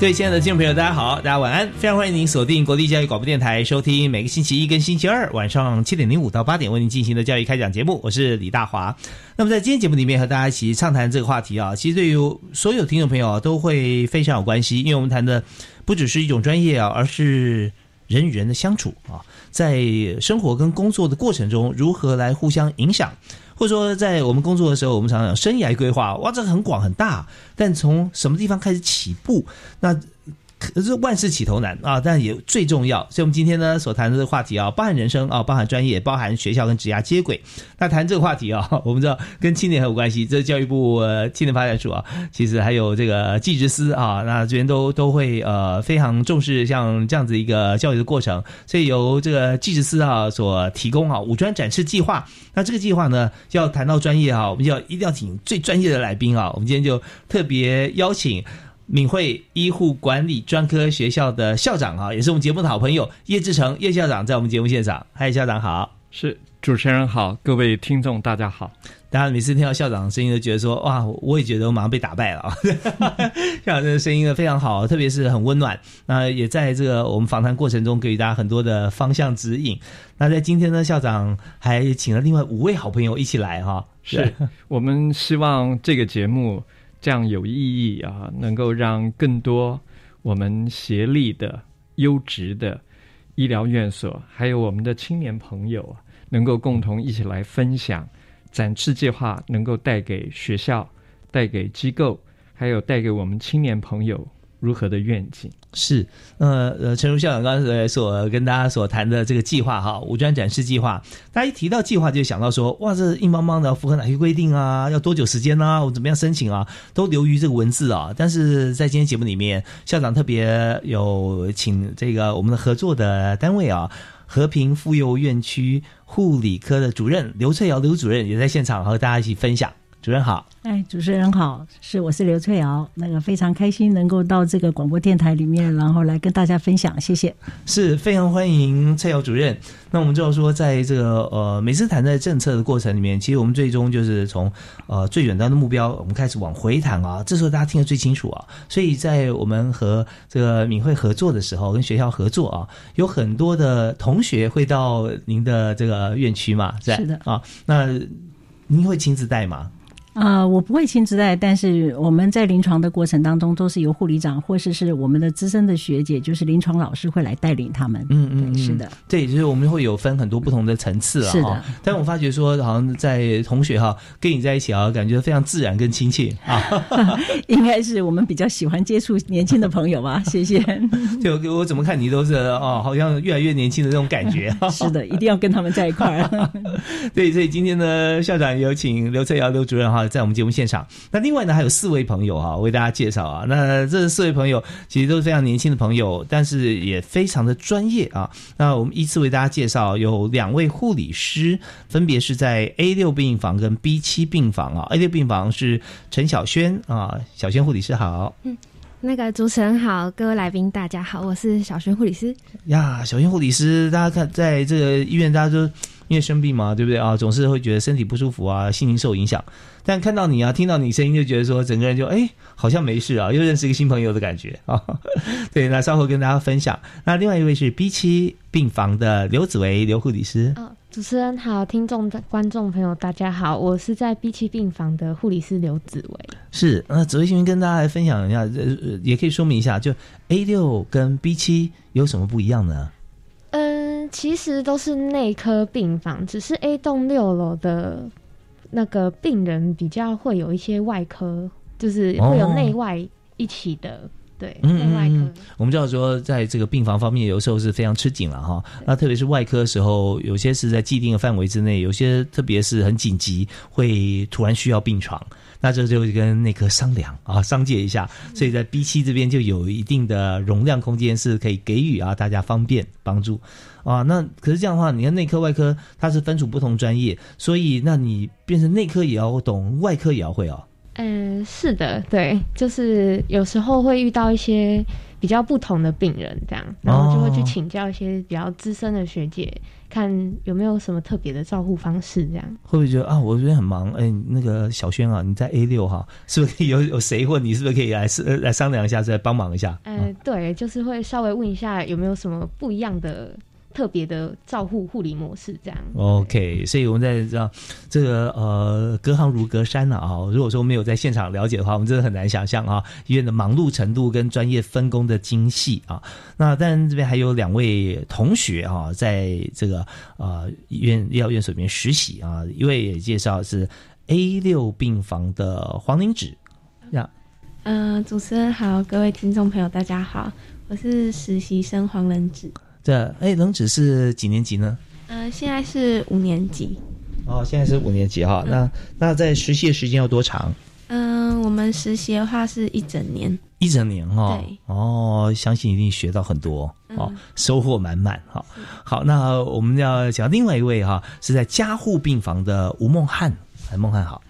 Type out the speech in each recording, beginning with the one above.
各位亲爱的听众朋友，大家好，大家晚安，非常欢迎您锁定国立教育广播电台，收听每个星期一跟星期二晚上七点零五到八点为您进行的教育开讲节目，我是李大华。那么在今天节目里面和大家一起畅谈这个话题啊，其实对于所有听众朋友都会非常有关系，因为我们谈的不只是一种专业啊，而是人与人的相处啊，在生活跟工作的过程中如何来互相影响。或者说，在我们工作的时候，我们常常讲生涯规划，哇，这个很广很大，但从什么地方开始起步？那。可是万事起头难啊，但也最重要。所以，我们今天呢所谈的这个话题啊，包含人生啊，包含专业，包含学校跟职涯接轨。那谈这个话题啊，我们知道跟青年很有关系。这是教育部青年发展署啊，其实还有这个技职司啊，那这边都都会呃非常重视像这样子一个教育的过程。所以由这个技职司啊所提供啊五专展示计划。那这个计划呢，要谈到专业啊，我们就要一定要请最专业的来宾啊。我们今天就特别邀请。敏慧医护管理专科学校的校长啊，也是我们节目的好朋友叶志成叶校长，在我们节目现场。嗨，校长好，是主持人好，各位听众大家好。大家每次听到校长的声音，都觉得说哇，我也觉得我马上被打败了啊！校长的声音呢非常好，特别是很温暖。那也在这个我们访谈过程中给予大家很多的方向指引。那在今天呢，校长还请了另外五位好朋友一起来哈。是我们希望这个节目。这样有意义啊！能够让更多我们协力的优质的医疗院所，还有我们的青年朋友，能够共同一起来分享展翅计划，能够带给学校、带给机构，还有带给我们青年朋友。如何的愿景是呃呃，陈如校长刚才所跟大家所谈的这个计划哈，五专展示计划，大家一提到计划就想到说，哇，这硬邦邦的，符合哪些规定啊？要多久时间呢？我怎么样申请啊？都流于这个文字啊。但是在今天节目里面，校长特别有请这个我们的合作的单位啊，和平妇幼院区护理科的主任刘翠瑶刘主任也在现场和大家一起分享。主任好，哎，主持人好，是我是刘翠瑶，那个非常开心能够到这个广播电台里面，然后来跟大家分享，谢谢，是非常欢迎翠瑶主任。那我们就说，在这个呃每次谈在政策的过程里面，其实我们最终就是从呃最远端的目标，我们开始往回谈啊，这时候大家听得最清楚啊。所以在我们和这个敏慧合作的时候，跟学校合作啊，有很多的同学会到您的这个院区嘛，是的啊，那您会亲自带吗？啊，我不会亲自带，但是我们在临床的过程当中，都是由护理长或是是我们的资深的学姐，就是临床老师会来带领他们。嗯嗯，是的，对，就是我们会有分很多不同的层次啊。是的，但我发觉说，好像在同学哈跟你在一起啊，感觉非常自然跟亲切啊。应该是我们比较喜欢接触年轻的朋友吧？谢谢。就我怎么看你都是哦，好像越来越年轻的这种感觉。是的，一定要跟他们在一块儿。对，所以今天呢，校长有请刘翠瑶刘主任哈。在我们节目现场，那另外呢还有四位朋友哈，为大家介绍啊。那这四位朋友其实都是非常年轻的朋友，但是也非常的专业啊。那我们依次为大家介绍，有两位护理师，分别是在 A 六病房跟 B 七病房啊。A 六病房是陈小轩啊，小轩护理师好。嗯，那个主持人好，各位来宾大家好，我是小轩护理师。呀，小轩护理师，大家看在这个医院，大家都。因为生病嘛，对不对啊？总是会觉得身体不舒服啊，心情受影响。但看到你啊，听到你声音，就觉得说整个人就哎，好像没事啊，又认识一个新朋友的感觉啊。对，那稍后跟大家分享。那另外一位是 B 七病房的刘子维刘护理师。哦，主持人好，听众观众朋友大家好，我是在 B 七病房的护理师刘子维。是，那子维先生跟大家来分享一下，呃，也可以说明一下，就 A 六跟 B 七有什么不一样呢？嗯，其实都是内科病房，只是 A 栋六楼的那个病人比较会有一些外科，就是会有内外一起的，对，嗯外科。我们知道说，在这个病房方面，有时候是非常吃紧了哈。那特别是外科的时候，有些是在既定的范围之内，有些特别是很紧急，会突然需要病床。那这就跟内科商量啊，商借一下，所以在 B 七这边就有一定的容量空间，是可以给予啊大家方便帮助啊。那可是这样的话，你看内科外科它是分属不同专业，所以那你变成内科也要懂，外科也要会哦。嗯，是的，对，就是有时候会遇到一些比较不同的病人，这样，然后就会去请教一些比较资深的学姐。看有没有什么特别的照护方式，这样会不会觉得啊？我这边很忙，哎，那个小轩啊，你在 A 六哈，是不是有有谁或你是不是可以来来商量一下，再帮忙一下？呃，对，就是会稍微问一下有没有什么不一样的。特别的照护护理模式，这样。OK，所以我们在这样这个呃，隔行如隔山了啊。如果说没有在现场了解的话，我们真的很难想象啊，医院的忙碌程度跟专业分工的精细啊。那但这边还有两位同学啊，在这个呃医院医疗院所里面实习啊。一位也介绍是 A 六病房的黄玲芷，呀，嗯，主持人好，各位听众朋友大家好，我是实习生黄玲芷。这哎，冷子是几年级呢？呃，现在是五年级。哦，现在是五年级哈。那那在实习的时间要多长？嗯，我们实习的话是一整年。一整年哈。对。哦，相信一定学到很多哦，收获满满哈。好，那我们要讲另外一位哈，是在加护病房的吴梦汉。哎，梦汉好。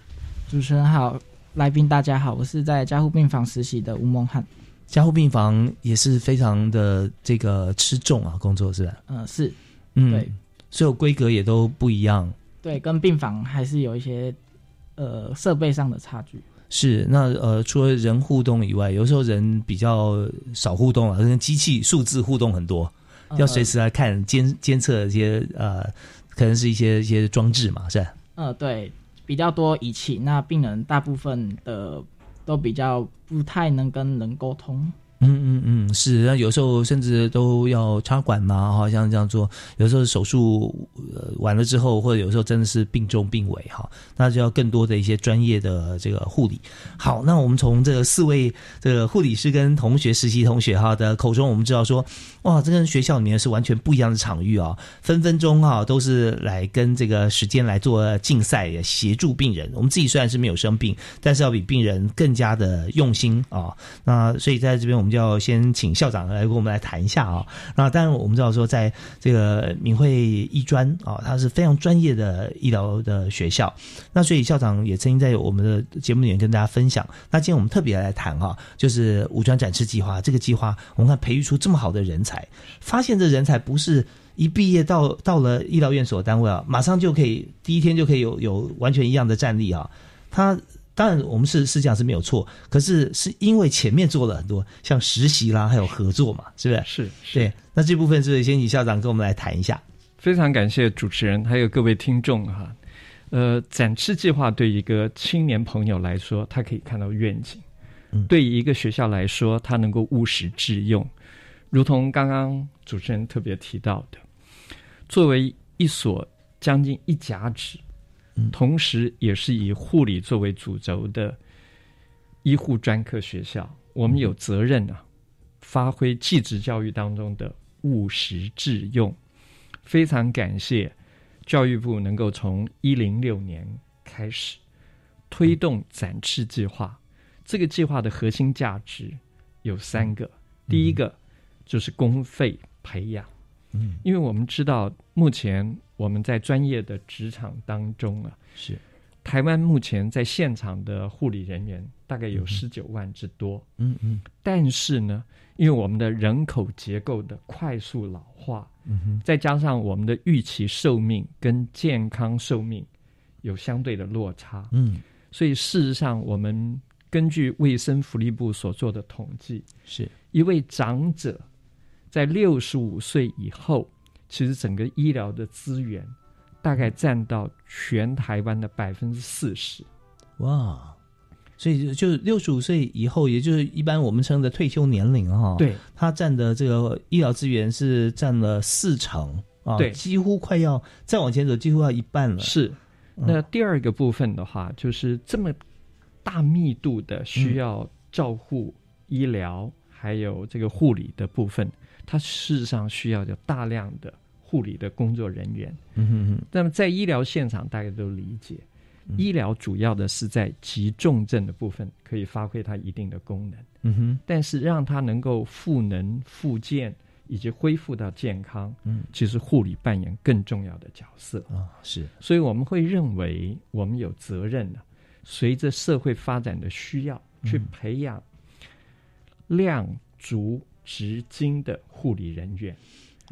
主持人好，来宾大家好，我是在加护病房实习的吴梦汉。加护病房也是非常的这个吃重啊，工作是吧？嗯，是，嗯，对，所有规格也都不一样。对，跟病房还是有一些呃设备上的差距。是，那呃，除了人互动以外，有时候人比较少互动啊，跟机器数字互动很多，要随时来看监监测一些呃，可能是一些一些装置嘛，是吧？嗯，对，比较多仪器，那病人大部分的。都比较不太能跟人沟通。嗯嗯嗯，是，那有时候甚至都要插管嘛，哈，像这样做，有时候手术呃完了之后，或者有时候真的是。病重病危哈，那就要更多的一些专业的这个护理。好，那我们从这个四位这个护理师跟同学实习同学哈的口中，我们知道说，哇，这跟学校里面是。完全不一样的场域啊，分分钟啊都是。来跟这个时间来做竞赛，协助病人。我们自己虽然是。没有生病，但是。要比病人更加的用心啊。那所以在这边我们。就要先请校长来跟我们来谈一下啊。那当然，我们知道说，在这个敏慧医专啊，它是非常专业的医疗的学校。那所以校长也曾经在我们的节目里面跟大家分享。那今天我们特别来谈哈，就是五专展示计划这个计划，我们看培育出这么好的人才，发现这人才不是一毕业到到了医疗院所单位啊，马上就可以第一天就可以有有完全一样的战力啊，他。当然，我们是是这样是没有错，可是是因为前面做了很多像实习啦，还有合作嘛，是不是？是，对。那这部分是先请校长跟我们来谈一下？非常感谢主持人，还有各位听众哈。呃，展翅计划对一个青年朋友来说，他可以看到愿景；对于一个学校来说，他能够务实致用。如同刚刚主持人特别提到的，作为一所将近一甲子。同时，也是以护理作为主轴的医护专科学校，我们有责任啊，发挥技职教育当中的务实致用。非常感谢教育部能够从一零六年开始推动展翅计划。这个计划的核心价值有三个，第一个就是公费培养。嗯，因为我们知道目前。我们在专业的职场当中啊，是。台湾目前在现场的护理人员大概有十九万之多。嗯嗯，但是呢，因为我们的人口结构的快速老化，嗯哼，再加上我们的预期寿命跟健康寿命有相对的落差，嗯，所以事实上，我们根据卫生福利部所做的统计，是一位长者在六十五岁以后，其实整个医疗的资源大概占到全台湾的百分之四十。哇，所以就六十五岁以后，也就是一般我们称的退休年龄哈，对，它占的这个医疗资源是占了四成啊，对几乎快要再往前走，几乎要一半了。是。那第二个部分的话，就是这么大密度的需要照护、医疗还有这个护理的部分，它事实上需要有大量的护理的工作人员。嗯哼哼，那么在医疗现场，大家都理解，医疗主要的是在急重症的部分可以发挥它一定的功能，嗯哼，但是让它能够赋能、复健以及恢复到健康，嗯，其实护理扮演更重要的角色。啊，是，所以我们会认为，我们有责任呢、随着社会发展的需要，去培养量足值精的护理人员。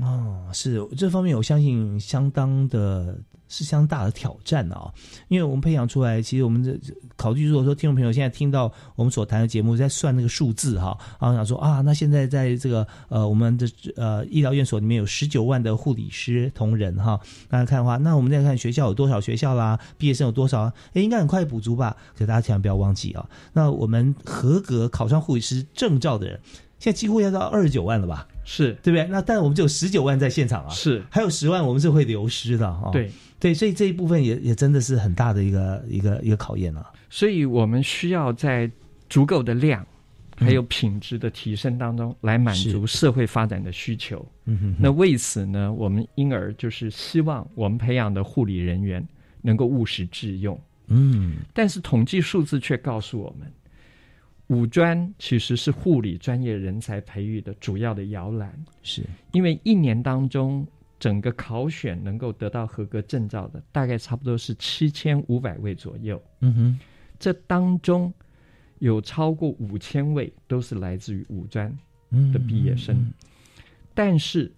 哦，是这方面，我相信相当的是相当大的挑战啊、因为我们培养出来，其实我们这考虑，如果说听众朋友现在听到我们所谈的节目，在算那个数字哈，然后想说啊，那现在在这个呃我们的呃医疗院所里面有十九万的护理师同仁哈，大家看的话，那我们再看学校有多少学校啦，毕业生有多少，哎，应该很快补足吧？可大家千万不要忘记啊，那我们合格考上护理师证照的人，现在几乎要到二十九万了吧？是对不对？那但我们只有十九万在现场啊，是，还有十万我们是会流失的哈、哦。对对，所以这一部分也也真的是很大的一个一个一个考验啊。所以我们需要在足够的量还有品质的提升当中，来满足社会发展的需求。嗯哼那为此呢，我们因而就是希望我们培养的护理人员能够务实致用。嗯，但是统计数字却告诉我们，五专其实是护理专业人才培育的主要的摇篮，是因为一年当中整个考选能够得到合格证照的，大概差不多是七千五百位左右。嗯哼，这当中有超过五千位都是来自于五专嗯的毕业生，但是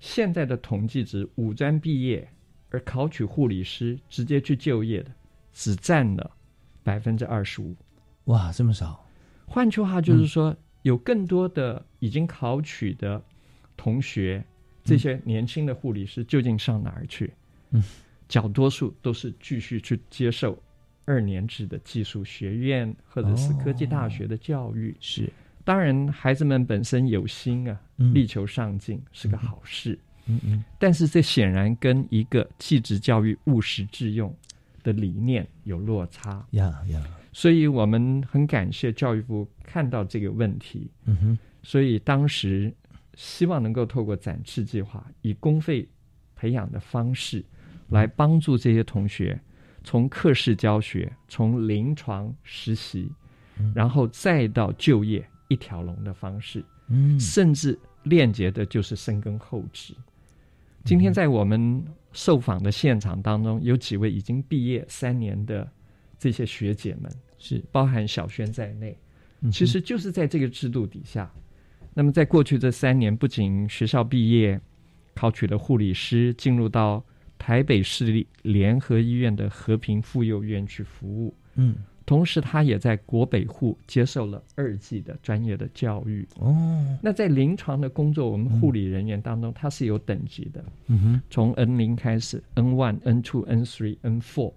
现在的统计值，五专毕业而考取护理师直接去就业的，只占了百分之二十五。哇，这么少？换句话就是说，有更多的已经考取的同学，这些年轻的护理师究竟上哪儿去？嗯，较多数都是继续去接受二年制的技术学院或者是科技大学的教育。是，当然，孩子们本身有心啊，嗯力求上进是个好事。嗯嗯，但是这显然跟一个技职教育务实致用的理念有落差。呀呀，所以我们很感谢教育部看到这个问题，嗯哼，所以当时希望能够透过展翅计划，以公费培养的方式，来帮助这些同学从课室教学、从临床实习，然后再到就业一条龙的方式，嗯。甚至链接的就是深耕后植。今天在我们受访的现场当中，有几位已经毕业三年的这些学姐们，是包含小轩在内，其实就是在这个制度底下。那么在过去这三年，不仅学校毕业，考取了护理师，进入到台北市立联合医院的和平妇幼院去服务，嗯同时他也在国北护接受了二技的专业的教育。哦，那在临床的工作，我们护理人员当中，他是有等级的，嗯哼，从 N 零开始，N one、N two、N three、N four，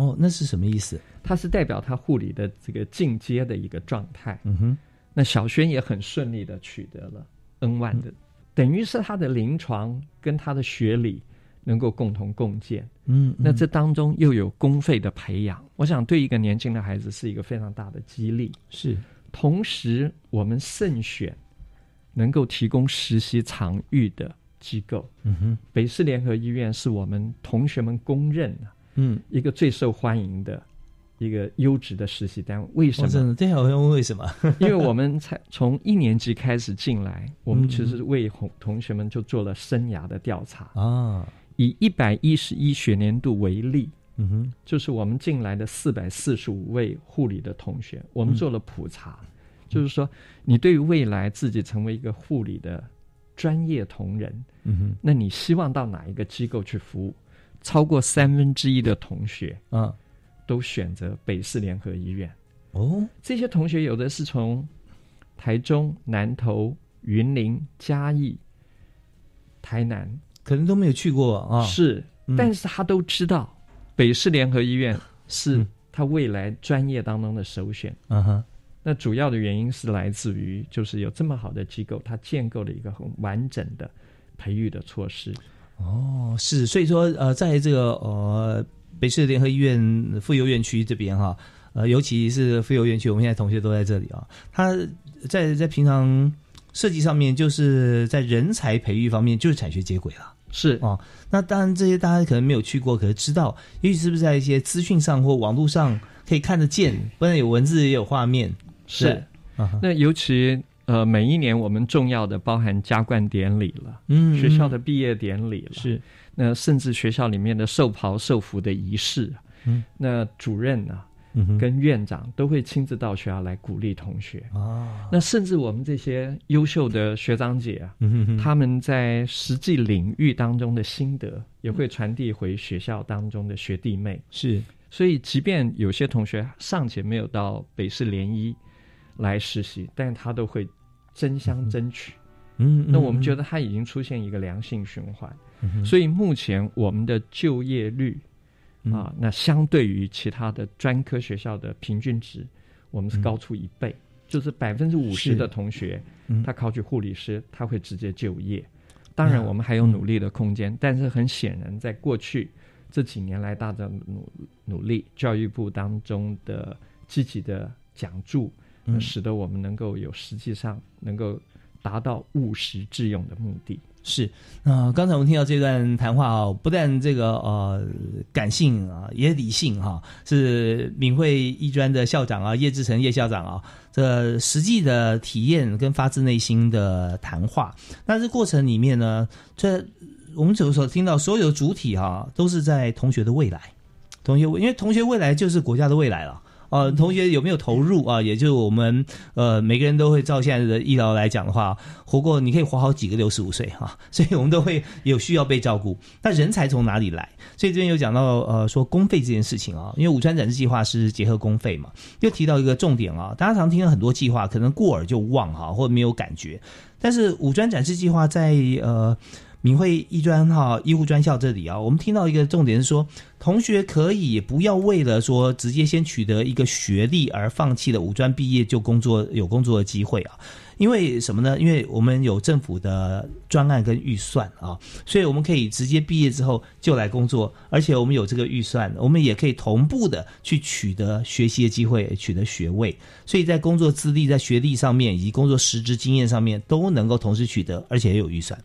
哦，那是什么意思？它是代表他护理的这个进阶的一个状态。嗯哼，那小轩也很顺利的取得了 N one 的，等于是他的临床跟他的学理能够共同共建。嗯，那这当中又有公费的培养，我想对一个年轻的孩子是一个非常大的激励。是，同时我们慎选能够提供实习场域的机构。嗯哼，北市联合医院是我们同学们公认的嗯，一个最受欢迎的一个优质的实习单位。为什么？的，对啊，我要问为什么？因为我们才从一年级开始进来，我们嗯其实为同同学们就做了生涯的调查。啊，以一百一十一学年度为例，嗯哼，就是我们进来的四百四十五位护理的同学，我们做了普查，就是说你对于未来自己成为一个护理的专业同仁，嗯哼，那你希望到哪一个机构去服务？超过三分之一的同学啊，都选择北市联合医院。哦，这些同学有的是从台中、南投、云林、嘉义、台南，可能都没有去过啊。是，嗯但是他都知道北市联合医院是嗯他未来专业当中的首选。嗯哼，那主要的原因是来自于，就是有这么好的机构，它建构了一个很完整的培育的措施。哦，是，所以说呃，在这个呃北市联合医院妇幼院区这边哈，呃，尤其是妇幼院区，我们现在同学都在这里啊，他在在平常设计上面，就是在人才培育方面，就是产学接轨了。是哦，那当然这些大家可能没有去过，可是知道，也许是不是在一些资讯上或网络上可以看得见，不然有文字也有画面。是，那尤其呃，每一年我们重要的包含加冠典礼了，嗯。学校的毕业典礼了，是，那甚至学校里面的授袍授服的仪式，嗯，那主任啊嗯跟院长都会亲自到学校来鼓励同学。啊，那甚至我们这些优秀的学长姐啊，嗯哼哼。他们在实际领域当中的心得，也会传递回学校当中的学弟妹。是，所以，即便有些同学尚且没有到北市联医来实习，但是他都会争相争取。嗯，那我们觉得，得它已经出现一个良性循环。嗯所以目前我们的就业率嗯。啊，那相对于其他的专科学校的平均值，我们是高出一倍，就是百分之五十的同学嗯，他考取护理师，他会直接就业。当然，嗯我们还有努力的空间，但是很显然，在过去这几年来大家努努力，教育部当中的积极的奖助，呃嗯使得我们能够有实际上能够达到务实致用的目的。是，那、刚才我们听到这段谈话啊，不但这个呃感性啊，也理性哈、是敏慧医专的校长啊，叶志成叶校长啊，这实际的体验跟发自内心的谈话。那这过程里面呢，这我们所所听到所有的主体哈、都是在同学的未来，同学，因为同学未来就是国家的未来了。呃，同学有没有投入啊？也就是我们呃每个人都会照现在的医疗来讲的话，活过你可以活好几个六十五岁哈、所以我们都会有需要被照顾。那人才从哪里来？所以这边有讲到呃说公费这件事情啊，因为五川展示计划是结合公费嘛，又提到一个重点啊，大家常听了很多计划，可能过耳就忘哈，或者没有感觉，但是五专展示计划在呃。闽会医专哈医护专校这里啊，我们听到一个重点是说，同学可以不要为了说直接先取得一个学历而放弃了五专毕业就工作有工作的机会啊。因为什么呢？因为我们有政府的专案跟预算啊，所以我们可以直接毕业之后就来工作，而且我们有这个预算，我们也可以同步的去取得学习的机会，取得学位。所以在工作资历、在学历上面以及工作实质经验上面都能够同时取得，而且也有预算。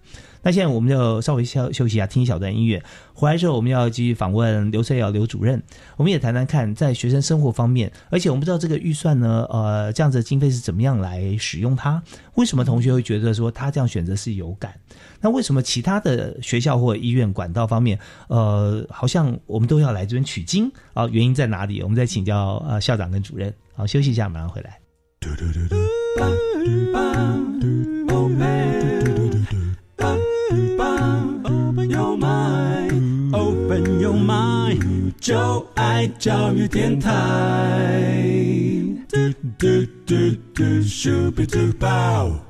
那现在我们就稍微休休息一下，听一小段音乐。回来之后，我们要继续访问刘翠瑶刘主任，我们也谈谈看在学生生活方面，而且我们不知道这个预算呢，呃，这样子的经费是怎么样来使用它？为什么同学会觉得说他这样选择是有感？那为什么其他的学校或医院管道方面，呃，好像我们都要来这边取经啊？原因在哪里？我们再请教呃校长跟主任。好，休息一下，马上回来。Open 就爱教育电台。嘟嘟嘟嘟，Super Duper。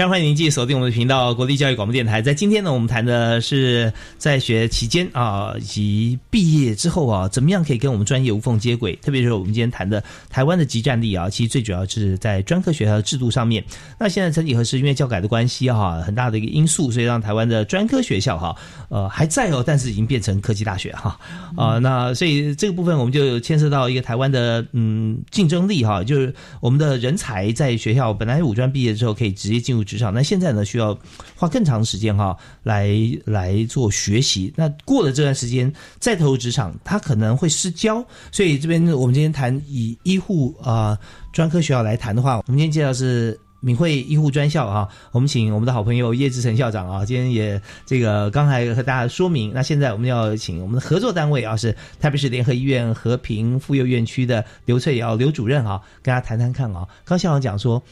常欢迎您继续锁定我们的频道——国立教育广播电台。在今天呢，我们谈的是在学期间啊，以及毕业之后啊，怎么样可以跟我们专业无缝接轨。特别是我们今天谈的台湾的集战力啊，其实最主要是在专科学校的制度上面。那现在曾几何时，因为教改的关系哈、很大的一个因素，所以让台湾的专科学校哈、呃还在哦，但是已经变成科技大学哈啊、那所以这个部分我们就牵涉到一个台湾的嗯竞争力哈、就是我们的人才在学校本来五专毕业之后可以直接进入职场，那现在呢需要花更长的时间哈、来来做学习。那过了这段时间再投入职场，他可能会失焦。所以这边我们今天谈以医护啊、专科学校来谈的话，我们今天介绍是。闽会医护专校啊，我们请我们的好朋友叶志成校长啊，今天也这个刚才和大家说明。那现在我们要请我们的合作单位啊，是台北市联合医院和平妇幼院区的刘翠瑶刘主任啊，跟大家谈谈看啊。刚校长讲说，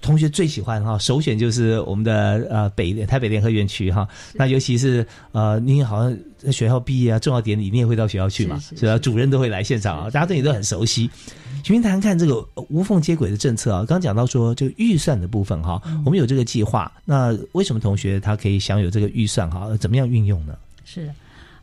同学最喜欢哈，首选就是我们的呃北台北联合园区哈。那尤其是呃，你好像在学校毕业啊，重要典礼你也会到学校去嘛，是吧？主任都会来现场啊，大家对你都很熟悉。请您谈谈看这个无缝接轨的政策啊，刚讲到说这个预算的部分哈，我们有这个计划，那为什么同学他可以享有这个预算哈？怎么样运用呢？是。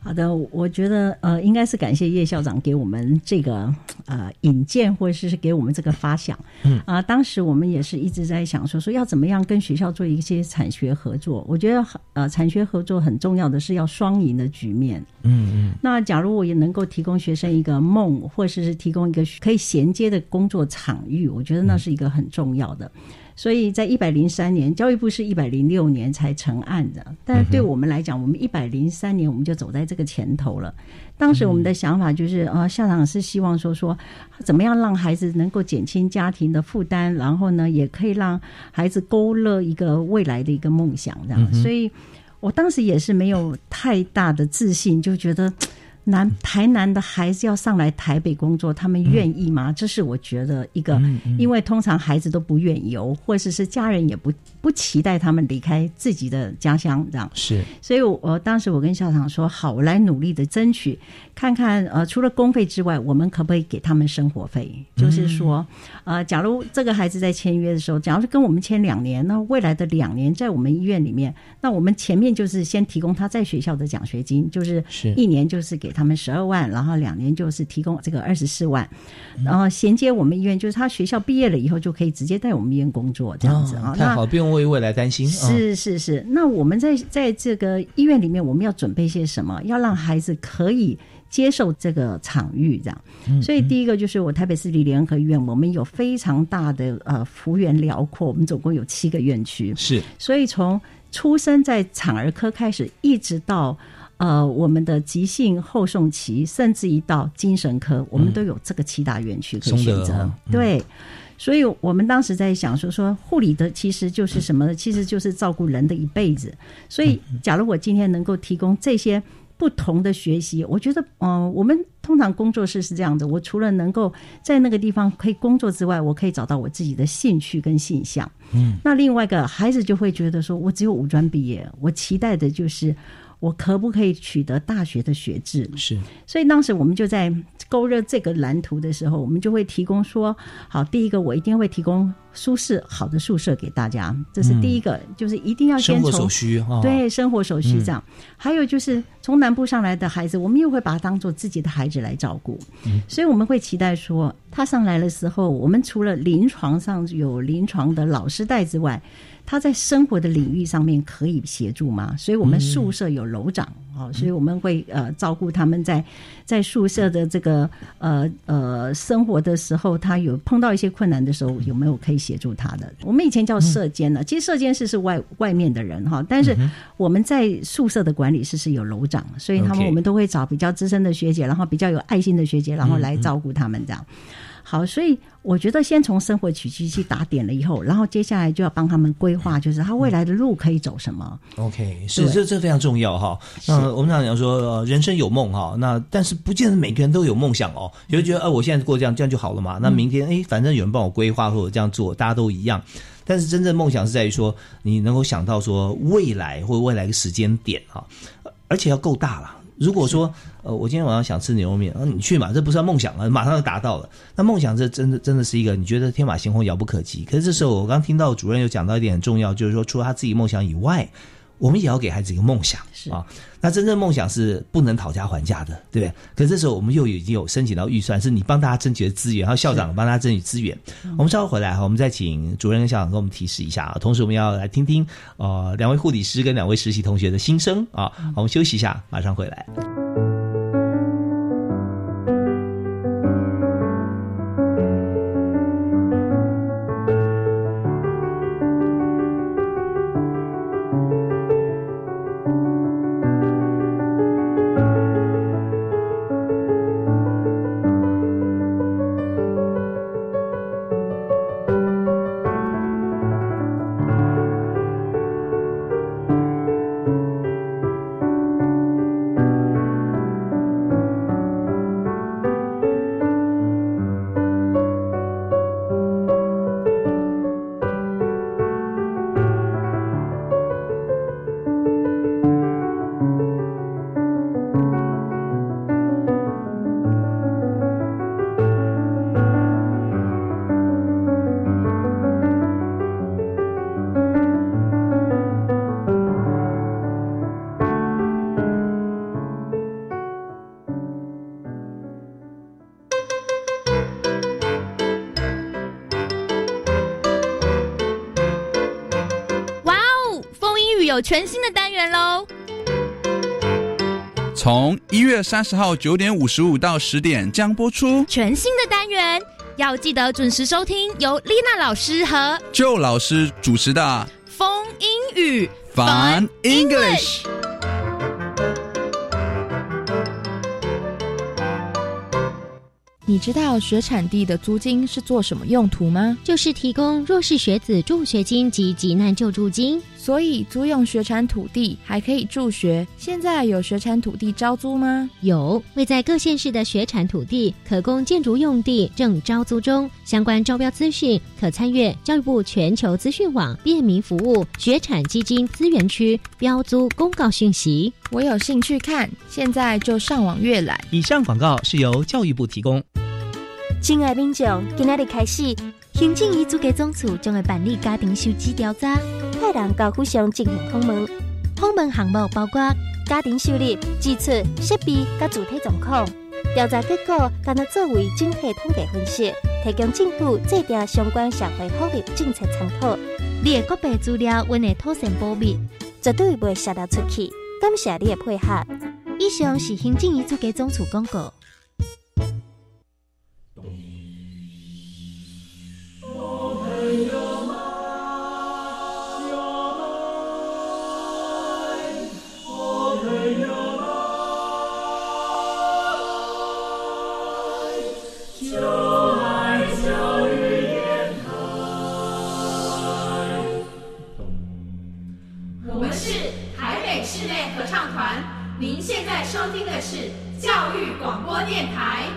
好的，我觉得呃，应该是感谢叶校长给我们这个呃引荐，或者是给我们这个发想。嗯啊，当时我们也是一直在想说，说要怎么样跟学校做一些产学合作。我觉得呃，产学合作很重要的是要双赢的局面。嗯嗯。那假如我也能够提供学生一个梦，或者是提供一个可以衔接的工作场域，我觉得那是一个很重要的。所以在一百零三年，教育部是一百零六年才成案的，但是对我们来讲，我们一百零三年我们就走在这个前头了。当时我们的想法就是，呃，校长是希望说说，怎么样让孩子能够减轻家庭的负担，然后呢，也可以让孩子勾勒一个未来的一个梦想，这样。所以我当时也是没有太大的自信，就觉得。南台南的孩子要上来台北工作，他们愿意吗？这是我觉得一个，因为通常孩子都不愿意游，或者是家人也不不期待他们离开自己的家乡，这样是。所以，我当时我跟校长说，好，我来努力的争取，看看呃，除了公费之外，我们可不可以给他们生活费？就是说，呃，假如这个孩子在签约的时候，假如是跟我们签两年，那未来的两年在我们医院里面，那我们前面就是先提供他在学校的奖学金，就是一年就是给。他们十二万，然后两年就是提供这个二十四万，然后衔接我们医院，就是他学校毕业了以后就可以直接在我们医院工作，这样子啊，太好，不用为未来担心。是是是，那我们在在这个医院里面，我们要准备些什么？要让孩子可以接受这个场域，这样。所以第一个就是我台北市立联合医院，我们有非常大的呃幅员辽阔，我们总共有七个院区，是。所以从出生在产儿科开始，一直到。呃，我们的急性后送期，甚至于到精神科，我们都有这个七大园区可以选择。对，所以我们当时在想说，说护理的其实就是什么？其实就是照顾人的一辈子。所以，假如我今天能够提供这些不同的学习，我觉得，嗯，我们通常工作室是这样的：我除了能够在那个地方可以工作之外，我可以找到我自己的兴趣跟性向。嗯，那另外一个孩子就会觉得说，我只有五专毕业，我期待的就是。我可不可以取得大学的学制？是，所以当时我们就在勾勒这个蓝图的时候，我们就会提供说：好，第一个我一定会提供舒适好的宿舍给大家，这是第一个，就是一定要先从所需对生活所需这样。还有就是从南部上来的孩子，我们又会把他当做自己的孩子来照顾，所以我们会期待说，他上来的时候，我们除了临床上有临床的老师带之外。他在生活的领域上面可以协助吗？所以我们宿舍有楼长哦，所以我们会呃照顾他们在在宿舍的这个呃呃生活的时候，他有碰到一些困难的时候，有没有可以协助他的？我们以前叫舍监呢，其实舍监室是外外面的人哈，但是我们在宿舍的管理室是有楼长，所以他们我们都会找比较资深的学姐，然后比较有爱心的学姐，然后来照顾他们这样。好，所以我觉得先从生活起居去打点了以后，然后接下来就要帮他们规划，就是他未来的路可以走什么。OK，是这这非常重要哈。那我们常讲说，人生有梦哈，那但是不见得每个人都有梦想哦。有人觉得，呃，我现在过这样这样就好了嘛。那明天，哎，反正有人帮我规划或者这样做，大家都一样。但是真正梦想是在于说，你能够想到说未来或未来的时间点哈，而且要够大了。如果说，呃，我今天晚上想吃牛肉面，啊，你去嘛，这不算梦想啊，马上就达到了。那梦想这真的真的是一个你觉得天马行空、遥不可及。可是这时候，我刚听到主任有讲到一点很重要，就是说，除了他自己梦想以外。我们也要给孩子一个梦想啊！那真正梦想是不能讨价还价的，对不对？可是这时候我们又已经有申请到预算，是你帮大家争取的资源，然后校长帮大家争取资源。我们稍后回来哈，我们再请主任跟校长给我们提示一下啊。同时，我们要来听听呃两位护理师跟两位实习同学的心声啊。我们休息一下，马上回来。有全新的单元喽。从一月三十号九点五十五到十点将播出全新的单元，要记得准时收听由丽娜老师和旧老师主持的风英语 Fun English。你知道学产地的租金是做什么用途吗？就是提供弱势学子助学金及急难救助金。所以租用学产土地还可以助学。现在有学产土地招租吗？有，位在各县市的学产土地可供建筑用地正招租中。相关招标资讯可参阅教育部全球资讯网便民服务学产基金资源区标租公告讯息。我有兴趣看，现在就上网阅览。以上广告是由教育部提供。亲爱民众，今仔日开始，行政院主计总处将会办理家庭收支调查，派人到府上进行访问。访问项目包括家庭收入、支出、设备、甲主体状况。调查结果，将它作为整体统计分析，提供政府制定相关社会福利政策参考。你的个别资料，阮会妥善保密，绝对不会泄露出去。感谢你的配合。以上是行政院主计总处公告。听的是教育广播电台。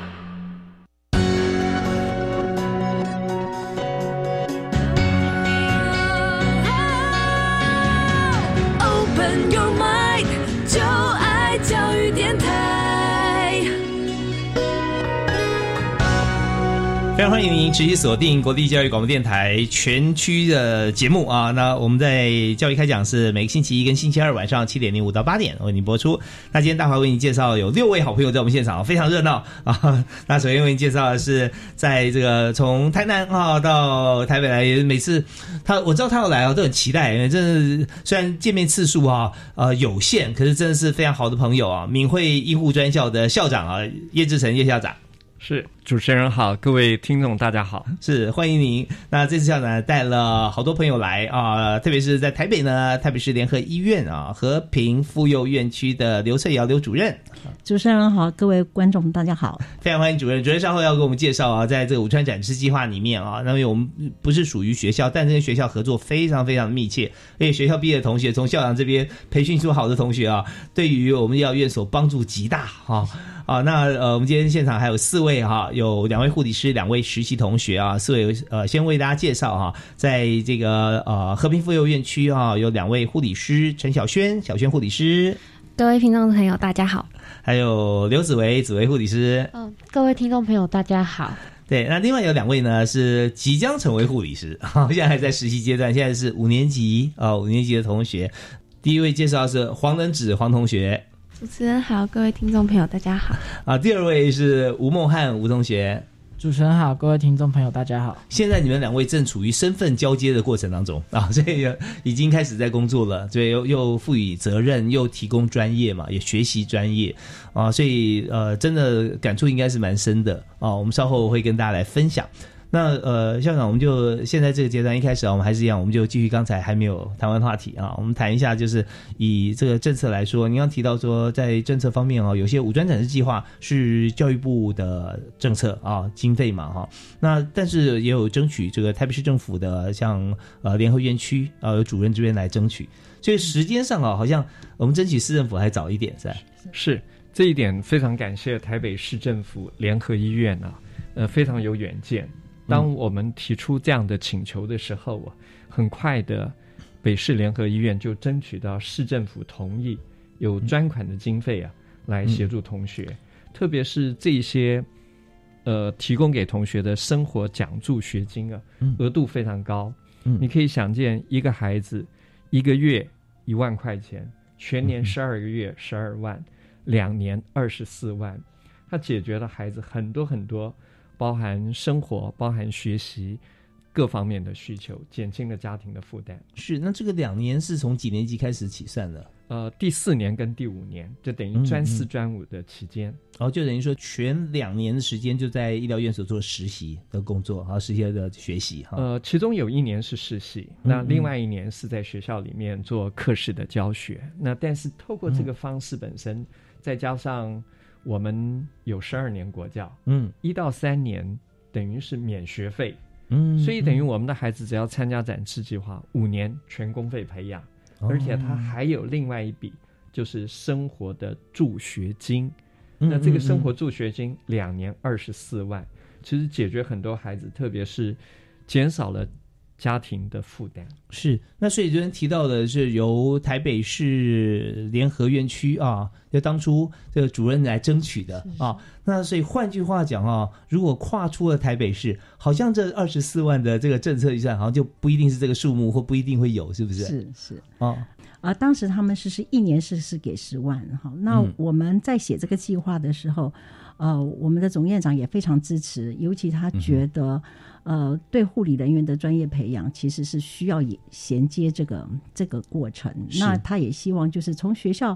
欢迎您持续锁定国立教育广播电台全区的节目啊！那我们在教育开讲是每个星期一跟星期二晚上七点零五到八点为您播出。那今天大华为您介绍有六位好朋友在我们现场，非常热闹啊！那首先为您介绍的是在这个从台南啊到台北来，每次他我知道他要来啊，都很期待，因为真的虽然见面次数啊呃有限，可是真的是非常好的朋友啊！敏慧医护专校的校长啊叶志成叶校长。是主持人好，各位听众大家好，是欢迎您。那这次校长带了好多朋友来啊，特别是在台北呢，台北市联合医院啊和平妇幼院区的刘翠瑶刘主任。主持人好，各位观众大家好，非常欢迎主任。主任稍后要给我们介绍啊，在这个武川展示计划里面啊，那么我们不是属于学校，但是跟学校合作非常非常的密切，而且学校毕业的同学从校长这边培训出好的同学啊，对于我们医疗院所帮助极大哈。啊，那呃，我们今天现场还有四位哈，有两位护理师，两位实习同学啊，四位呃，先为大家介绍哈，在这个呃和平妇幼院区啊，有两位护理师，陈小轩，小轩护理师，各位听众朋友，大家好。还有刘子维，子维护理师，嗯，各位听众朋友，大家好。对，那另外有两位呢是即将成为护理师，哈，现在还在实习阶段，现在是五年级啊、五年级的同学。第一位介绍是黄仁子黄同学，主持人好，各位听众朋友，大家好。啊，第二位是吴梦汉吴同学。主持人好，各位听众朋友，大家好。现在你们两位正处于身份交接的过程当中啊，所以已经开始在工作了，所以又又赋予责任，又提供专业嘛，也学习专业啊，所以呃，真的感触应该是蛮深的啊。我们稍后会跟大家来分享。那呃，校长，我们就现在这个阶段一开始啊，我们还是一样，我们就继续刚才还没有谈完话题啊，我们谈一下，就是以这个政策来说，您刚提到说，在政策方面啊，有些五专展示计划是教育部的政策啊，经费嘛哈，那但是也有争取这个台北市政府的像呃联合院区啊，有主任这边来争取，所以时间上啊，好像我们争取市政府还早一点，是吧？是这一点非常感谢台北市政府联合医院啊，呃，非常有远见。当我们提出这样的请求的时候啊，很快的，北市联合医院就争取到市政府同意有专款的经费啊，来协助同学，特别是这些呃提供给同学的生活奖助学金啊，额度非常高。你可以想见，一个孩子一个月一万块钱，全年十二个月十二万，两年二十四万，他解决了孩子很多很多。包含生活、包含学习各方面的需求，减轻了家庭的负担。是，那这个两年是从几年级开始起算的？呃，第四年跟第五年，就等于专四专五的期间，然后就等于说全两年的时间就在医疗院所做实习的工作，哈，实习的学习，哈。呃，其中有一年是实习，那另外一年是在学校里面做课室的教学。那但是透过这个方式本身，再加上我们有十二年国教，嗯，一到三年等于是免学费，嗯，所以等于我们的孩子只要参加展翅计划，五年全公费培养。而且他还有另外一笔，就是生活的助学金。那这个生活助学金两年二十四万，其实解决很多孩子，特别是减少了家庭的负担。是，那所以昨天提到的是由台北市联合园区啊，就当初这个主任来争取的啊。那所以换句话讲啊，如果跨出了台北市，好像这二十四万的这个政策预算，好像就不一定是这个数目，或不一定会有，是不是？是是啊啊！当时他们是是一年是是给十万哈。那我们在写这个计划的时候，呃，我们的总院长也非常支持，尤其他觉得，呃，对护理人员的专业培养其实是需要也衔接这个这个过程。那他也希望就是从学校。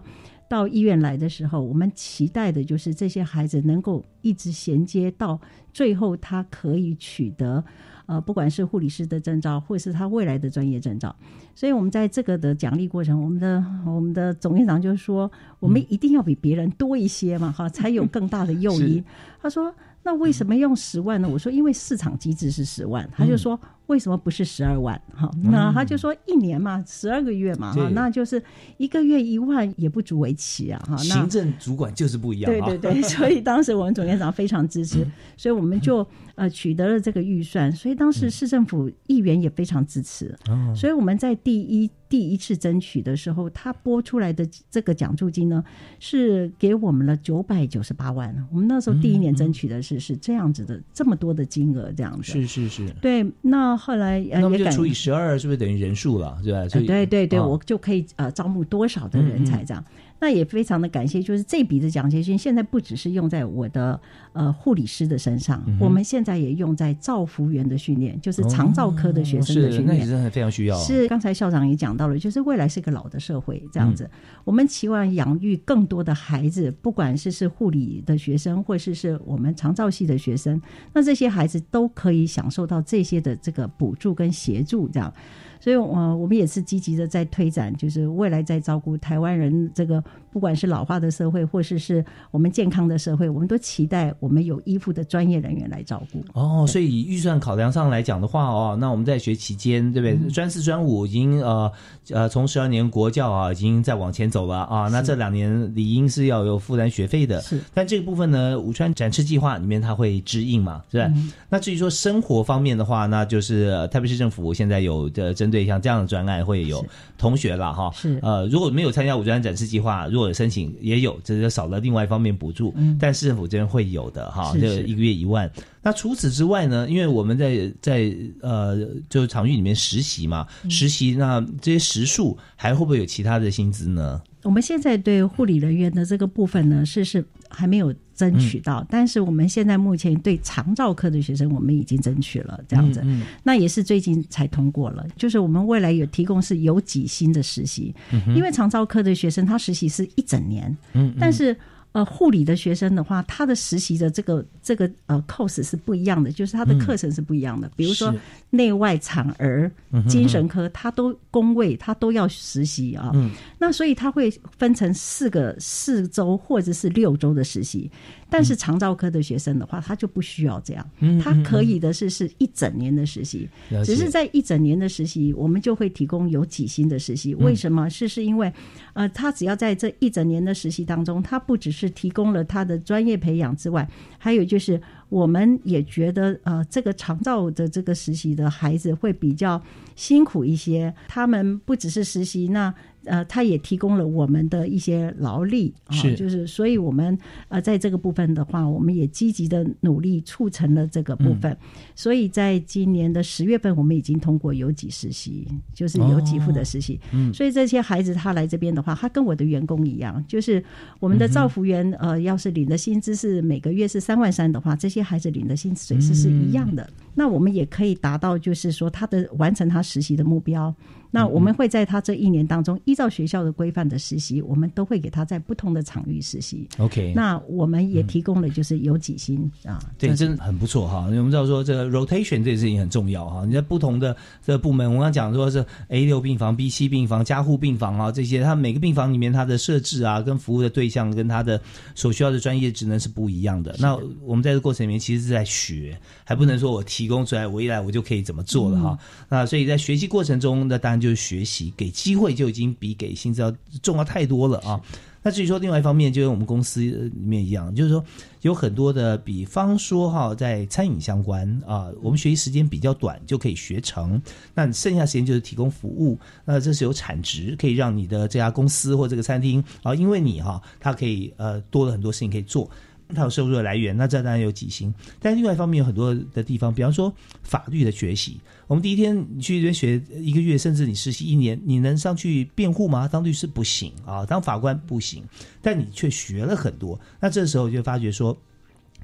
到医院来的时候，我们期待的就是这些孩子能够一直衔接到最后，他可以取得呃，不管是护理师的证照，或是他未来的专业证照。所以，我们在这个的奖励过程，我们的我们的总院长就说，我们一定要比别人多一些嘛，哈，才有更大的诱 因。他说：“那为什么用十万呢？”我说：“因为市场机制是十万。”他就说。为什么不是十二万？哈，那他就说一年嘛，十二个月嘛，哈，那就是一个月一万也不足为奇啊，哈。行政主管就是不一样，对对对，所以当时我们总院长非常支持，所以我们就呃取得了这个预算，所以当时市政府议员也非常支持，所以我们在第一第一次争取的时候，他拨出来的这个奖助金呢，是给我们了九百九十八万。我们那时候第一年争取的是是这样子的，这么多的金额这样子，是是是，对，那。后来呃，那就除以十二，是不是等于人数了？对吧？对对对，我就可以呃招募多少的人才这样。那也非常的感谢，就是这笔的奖学金现在不只是用在我的呃护理师的身上，我们现在也用在照服员的训练，就是长照科的学生的训练，是非常需要。是刚才校长也讲到了，就是未来是个老的社会这样子，我们期望养育更多的孩子，不管是是护理的学生，或是是我们长照系的学生，那这些孩子都可以享受到这些的这个补助跟协助这样。所以，我我们也是积极的在推展，就是未来在照顾台湾人这个，不管是老化的社会，或是是我们健康的社会，我们都期待我们有依附的专业人员来照顾。哦，所以以预算考量上来讲的话，哦，那我们在学期间，对不对？专四、专五已经呃呃，从十二年国教啊，已经在往前走了啊。那这两年理应是要有负担学费的，是。但这个部分呢，武川展翅计划里面它会支应嘛，是吧？那至于说生活方面的话，那就是台北市政府现在有的针。对，像这样的专案会有同学了哈，是呃，如果没有参加五专展示计划，如果有申请也有，只是少了另外一方面补助，嗯但市政府这边会有的哈，就一个月一万。那除此之外呢？因为我们在在呃，就场域里面实习嘛，实习那这些时数还会不会有其他的薪资呢？我们现在对护理人员的这个部分呢，是是还没有争取到，但是我们现在目前对长照科的学生，我们已经争取了这样子，那也是最近才通过了。就是我们未来有提供是有几薪的实习，因为长照科的学生他实习是一整年，嗯，但是。呃，护理的学生的话，他的实习的这个这个呃 course 是不一样的，就是他的课程是不一样的。比如说内外产儿、精神科，他都工位，他都要实习啊。那所以他会分成四个四周或者是六周的实习。但是长照科的学生的话，他就不需要这样，他可以的是是一整年的实习。只是在一整年的实习，我们就会提供有几薪的实习。为什么？是是因为呃，他只要在这一整年的实习当中，他不只是提供了他的专业培养之外，还有就是我们也觉得呃，这个长照的这个实习的孩子会比较辛苦一些。他们不只是实习，那。呃，他也提供了我们的一些劳力啊，就是，所以我们呃，在这个部分的话，我们也积极的努力促成了这个部分。所以在今年的十月份，我们已经通过有几实习，就是有几副的实习。嗯，所以这些孩子他来这边的话，他跟我的员工一样，就是我们的造福员呃，要是领的薪资是每个月是三万三的话，这些孩子领的薪水是是一样的。那我们也可以达到，就是说他的完成他实习的目标。那我们会在他这一年当中，依照学校的规范的实习，我们都会给他在不同的场域实习。OK，那我们也提供了就是有几薪啊，对，这真的很不错哈。我们知道说这个 rotation 这件事情很重要哈。你在不同的这个部门，我刚刚讲说是 A 六病房、B 七病房、加护病房啊这些，它每个病房里面它的设置啊，跟服务的对象跟它的所需要的专业职能是不一样的。那我们在这个过程里面其实是在学，还不能说我提供出来，我一来我就可以怎么做了哈。那所以在学习过程中，那当然就是学习，给机会就已经比给薪资要重要太多了啊。那至于说另外一方面，就跟我们公司呃里面一样，就是说有很多的，比方说哈，在餐饮相关啊，我们学习时间比较短就可以学成，那你剩下时间就是提供服务，那这是有产值，可以让你的这家公司或这个餐厅啊，因为你哈，它可以呃多了很多事情可以做。它有收入的来源，那这当然有几星。但另外一方面有很多的地方，比方说法律的学习。我们第一天你去这边学一个月，甚至你实习一年，你能上去辩护吗？当律师不行啊，当法官不行，但你却学了很多。那这时候就发觉说，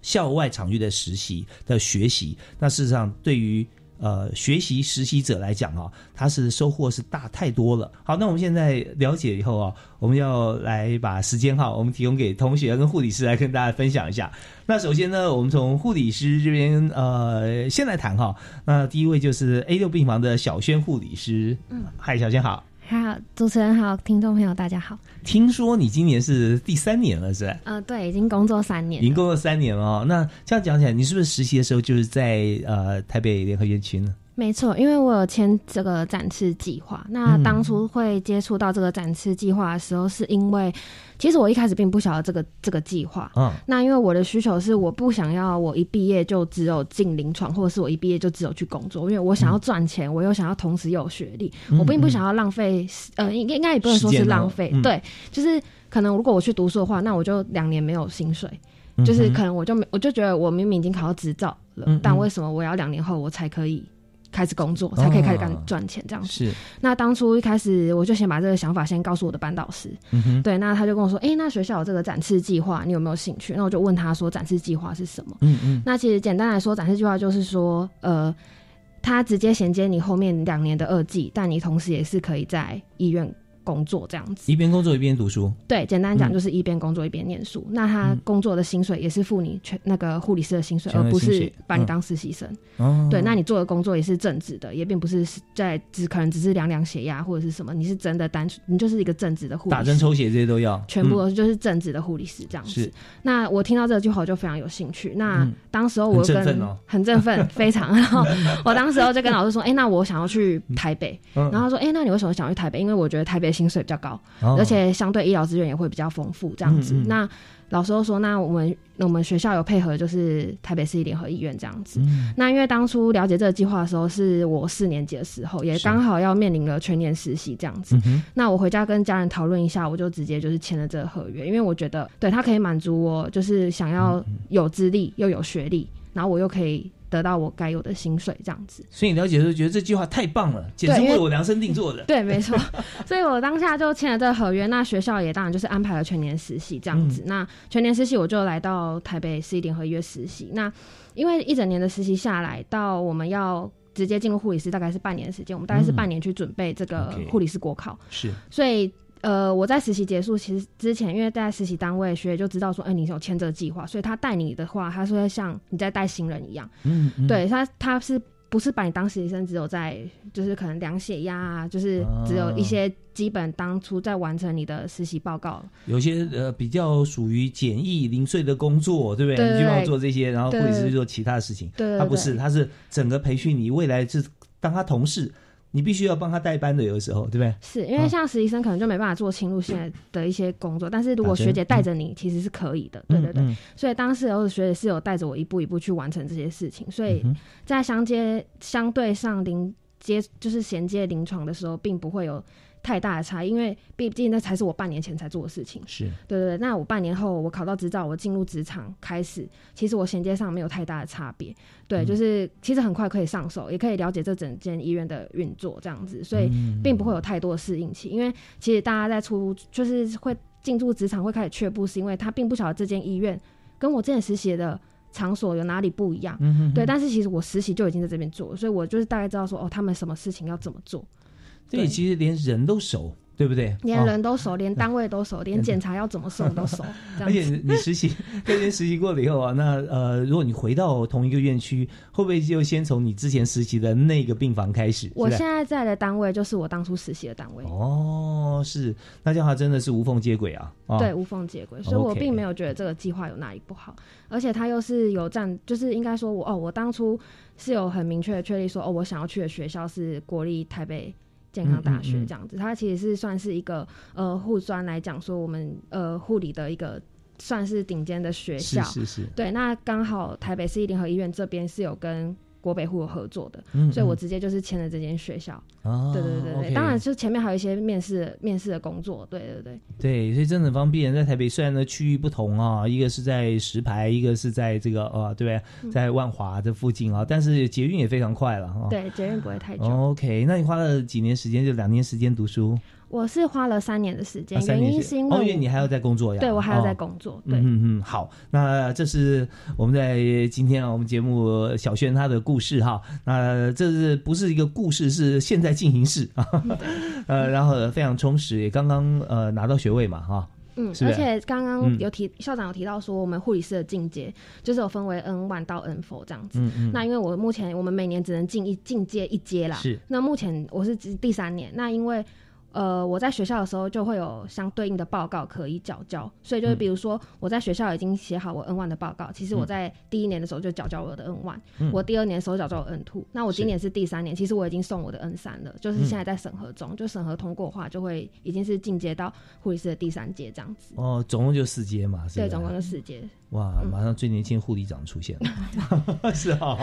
校外场域的实习的学习，那事实上对于呃学习实习者来讲啊，他是收获是大太多了。好，那我们现在了解以后啊，我们要来把时间哈，我们提供给同学跟护理师来跟大家分享一下。那首先呢，我们从护理师这边呃先来谈哈。那第一位就是 A 六病房的小轩护理师，嗯，嗨，小轩好。好，主持人好，听众朋友大家好。听说你今年是第三年了，是吧？呃，对，已经工作三年已，经工作三年了哦。那这样讲起来，你是不是实习的时候就是在呃台北联合园区呢？没错，因为我有签这个展翅计划。那当初会接触到这个展翅计划的时候，是因为其实我一开始并不晓得这个这个计划。嗯，那因为我的需求是，我不想要我一毕业就只有进临床，或者是我一毕业就只有去工作，因为我想要赚钱，我又想要同时有学历，嗯我并不想要浪费，呃，应应该也不能说是浪费，对，就是可能如果我去读书的话，那我就两年没有薪水。就是可能我就没，我就觉得我明明已经考到执照了，嗯嗯但为什么我要两年后我才可以开始工作，才可以开始干哦赚钱这样子？是，那当初一开始我就先把这个想法先告诉我的班导师，对，那他就跟我说，哎、那学校有这个展示计划，你有没有兴趣？那我就问他说，展示计划是什么？嗯嗯，那其实简单来说，展示计划就是说，呃，它直接衔接你后面两年的二季，但你同时也是可以在医院工作这样子。一边工作一边读书，对，简单讲嗯就是一边工作一边念书。那他工作的薪水也是付你全那个护理师的薪水，而不是把你当实习生。哦对，那你做的工作也是正职的，也并不是在只可能只是量量血压或者是什么，你是真的单纯，你就是一个正职的护理师。打针抽血这些都要，全部嗯都就是正职的护理师这样子。是那我听到这句话我就非常有兴趣。那嗯当时候我就跟很振奋哦很振奋，非常。然后我当时候就跟老师说：“哎、那我想要去台北。嗯然后他说：“哎、那你为什么想要去台北？因为我觉得台北薪水比较高，哦而且相对医疗资源也会比较丰富，这样子。嗯嗯那老师又说：“那我们那我们学校有配合，就是台北市立联合医院这样子。嗯那因为当初了解这个计划的时候，是我四年级的时候，也刚好要面临了全年实习这样子。嗯那我回家跟家人讨论一下，我就直接就是签了这个合约，因为我觉得对他可以满足我就是想嗯要有资历又有学历，然后我又可以得到我该有的薪水这样子。所以你了解的时候觉得这句话太棒了，简直为为我量身定做的。对，没错。所以我当下就签了这个合约，那学校也当然就是安排了全年实习这样嗯子。那全年实习我就来到台北市立联合医院实习。那因为一整年的实习下来，到我们要直接进入护理师，大概是半年的时间。我们大概是嗯半年去准备这个护理师国考。是，所以呃，我在实习结束其实之前，因为在实习单位学姐就知道说，哎、你有签这个计划，所以他带你的话，他是会像你在带新人一样，嗯嗯对他他是。不是把你当实习生，只有在就是可能量血压啊，就是只有一些基本当初在完成你的实习报告。有些呃比较属于简易零碎的工作，对不对？对你就要做这些，然后或者是做其他的事情。对对他不是，他是整个培训你未来是当他同事，你必须要帮他代班的，有的时候，对不对？是因为像实习生可能就没办法做侵入性的一些工作，但是如果学姐带着你，其实是可以的。对对对，嗯嗯所以当时有学姐是有带着我一步一步去完成这些事情，所以在相接相对上临接就是衔接临床的时候，并不会有太大的差异，因为毕竟那才是我半年前才做的事情。是对对对，那我半年后我考到执照，我进入职场开始，其实我衔接上没有太大的差别。对，嗯就是其实很快可以上手，也可以了解这整间医院的运作这样子，所以嗯并不会有太多的适应期。因为其实大家在出就是会进入职场会开始却步，是因为他并不晓得这间医院跟我之前实习的场所有哪里不一样。嗯哼哼对，但是其实我实习就已经在这边做了，所以我就是大概知道说哦，他们什么事情要怎么做，对，其实连人都熟，对不对？连哦人都熟，连单位都熟，连检查要怎么送都熟。而且你你实习在这边实习过了以后啊，那呃，如果你回到同一个院区，会不会就先从你之前实习的那个病房开始？我现在在的单位就是我当初实习的单位。哦，是，那这样的话真的是无缝接轨啊！哦对，无缝接轨，所以我并没有觉得这个计划有哪里不好，而且它又是有占，就是应该说我哦，我当初是有很明确的确立说哦，我想要去的学校是国立台北健康大学嗯嗯嗯这样子，它其实是算是一个呃护专来讲说我们呃护理的一个算是顶尖的学校，是是是对，那刚好台北市立联合医院这边是有跟。国北户有合作的，嗯嗯所以我直接就是签了这间学校。哦对对对对当然就前面还有一些面试面试的工作，对对对。对，所以真的很方便。在台北虽然呢区域不同啊，一个是在石牌，一个是在这个呃，对不对，嗯在万华这附近啊，但是捷运也非常快了哈。对，捷运不会太久。OK，那你花了几年时间？就两年时间读书，我是花了三年的时间，啊原因是因为我因为你还要在工作呀。对我还要在哦工作，对。嗯嗯嗯，好，那这是我们在今天啊，我们节目小轩他的故事哈。那这是不是一个故事？是现在进行式啊，呃，然后非常充实，也刚刚呃拿到学位嘛哈。嗯，而且刚刚嗯有提、校长有提到说，我们护理师的进阶就是有分为 N one 到 N four 这样子。嗯嗯那因为我目前我们每年只能进一进阶一阶啦。是那目前我是只第三年，那因为。呃，我在学校的时候就会有相对应的报告可以缴交，所以就是嗯比如说我在学校已经写好我 N one 的报告，其实我嗯在第一年的时候就缴交我的 N one，、嗯我第二年的时候缴交我 N two，那我今年是第三年，其实我已经送我的 N 三了，就是嗯现在在审核中，就审核通过的话，就会已经是进阶到护理师的第三阶这样子。哦，总共就四阶嘛，是对，总共就四阶。哇，马上最年轻护理长出现了，是啊、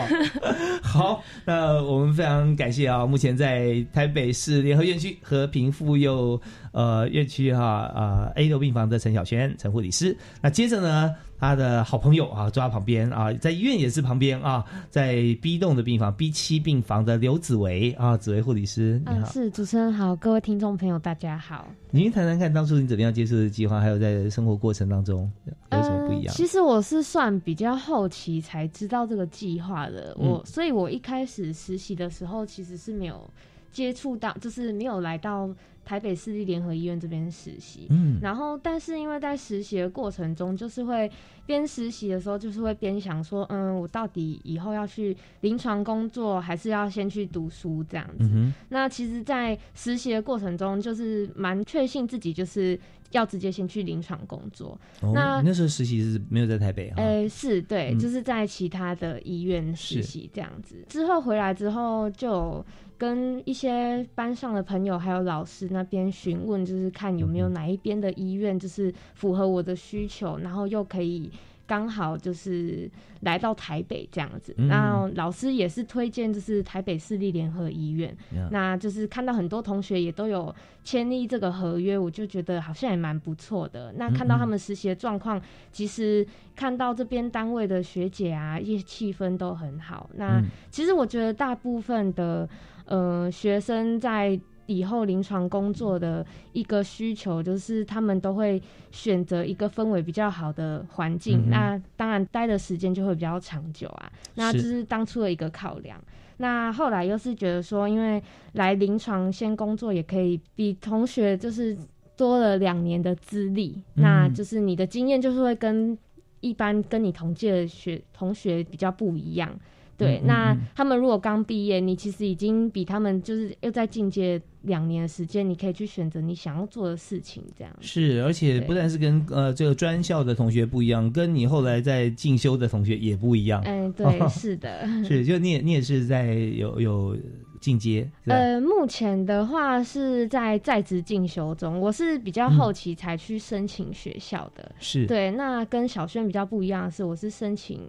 好，那我们非常感谢啊，目前在台北市联合院区和平妇幼呃院区哈呃 A 六病房的陈小轩陈护理师。那接着呢，他的好朋友啊坐在旁边啊，在医院也是旁边啊，在 B 栋的病房 B 七病房的刘子维啊，子维护理师，你嗯，好。是主持人好，各位听众朋友大家好。您谈谈看，当初你怎么样接触的计划，还有在生活过程当中有什么不一样？呃其实我是算比较后期才知道这个计划的，嗯我所以，我一开始实习的时候其实是没有接触到，就是没有来到台北市立联合医院这边实习。嗯然后，但是因为在实习的过程中，就是会边实习的时候，就是会边想说，嗯，我到底以后要去临床工作，还是要先去读书这样子？嗯那其实，在实习的过程中，就是蛮确信自己就是要直接先去临床工作。哦，那你那时候实习是没有在台北哈？呃，是对，嗯就是在其他的医院实习这样子。之后回来之后，就跟一些班上的朋友还有老师那边询问，就是看有嗯没有哪一边的医院就是符合我的需求，然后又可以。刚好就是来到台北这样子，嗯。然后老师也是推荐就是台北市立联合医院。那就是看到很多同学也都有签立这个合约，我就觉得好像也蛮不错的。那看到他们实习的状况，其实看到这边单位的学姐啊，一些气氛都很好。那嗯。其实我觉得大部分的呃学生在以后临床工作的一个需求，就是他们都会选择一个氛围比较好的环境。嗯那当然待的时间就会比较长久啊。那这是是当初的一个考量。那后来又是觉得说，因为来临床先工作也可以比同学就是多了两年的资历，嗯那就是你的经验就是会跟一般跟你同届的学同学比较不一样。对，那嗯他们如果刚毕业，你其实已经比他们就是又在进阶两年的时间，你可以去选择你想要做的事情，这样。是，而且不但是跟呃这个专校的同学不一样，跟你后来在进修的同学也不一样。嗯，对，是的，是，就你也你也是在有有进阶，呃，目前的话是在在职进修中，我是比较后期才去申请学校的。是对，那跟小轩比较不一样的是，我是申请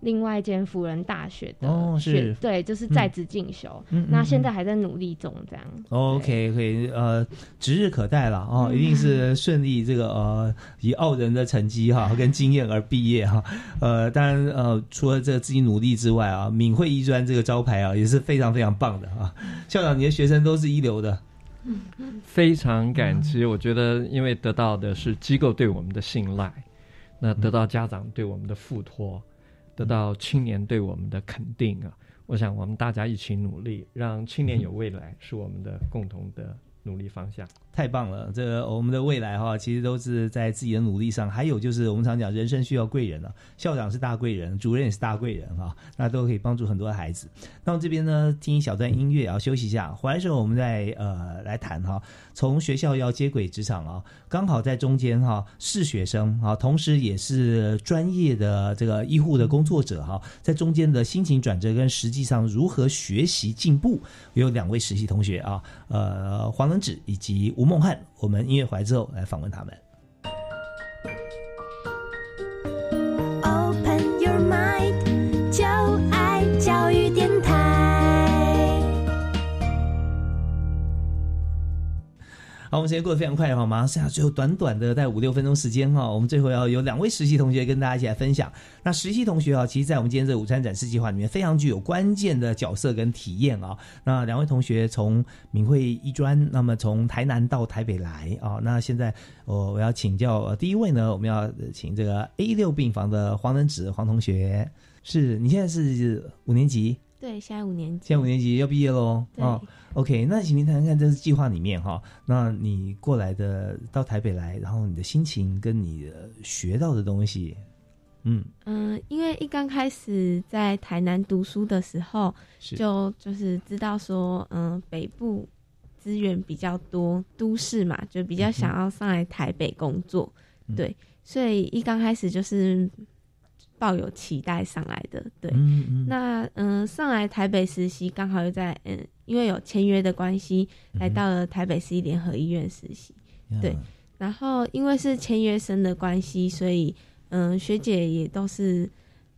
另外一间辅仁大学的是对，就是在职进修。那现在还在努力中，这样。OK，可以，呃，指日可待了哦，嗯一定是顺利这个呃，以傲人的成绩哈跟经验而毕业哈。呃，当然呃，除了这个自己努力之外啊，敏慧医专这个招牌啊也是非常非常棒的啊。校长，你的学生都是一流的，非常感激。我觉得，因为得到的是机构对我们的信赖，那得到家长对我们的付托，得到青年对我们的肯定啊。我想我们大家一起努力，让青年有未来，是我们的共同的努力方向。太棒了！这个我们的未来哈，其实都是在自己的努力上。还有就是我们常讲，人生需要贵人啊，校长是大贵人，主任也是大贵人哈，那都可以帮助很多的孩子。那我这边呢，听一小段音乐啊，休息一下。回来时候我们再呃来谈哈。从学校要接轨职场啊，刚好在中间哈，是学生啊，同时也是专业的这个医护的工作者哈，在中间的心情转折跟实际上如何学习进步，有两位实习同学啊，呃，黄能子以及吴。孟汉，我们音乐怀之后来访问他们。好，我们时间过得非常快，好吗？剩下最后短短的在五六分钟时间哈，我们最后要有两位实习同学跟大家一起来分享。那实习同学啊，其实，在我们今天这午餐展示计划里面，非常具有关键的角色跟体验啊。那两位同学从明慧一专，那么从台南到台北来啊。那现在我我要请教第一位呢，我们要请这个 A 六病房的黄仁子黄同学，是你现在是五年级？对，现在五年级，现在五年级要毕业喽。哦，OK，那请您谈谈看，这是计划里面哈，那你过来的到台北来，然后你的心情跟你的学到的东西，嗯。嗯，因为一刚开始在台南读书的时候，就就是知道说，嗯，北部资源比较多，都市嘛，就比较想要上来台北工作，对，所以一刚开始就是。抱有期待上来的，对，那嗯，上来台北实习，刚好又在嗯，因为有签约的关系，来到了台北市立联合医院实习，对，然后因为是签约生的关系，所以嗯，学姐也都是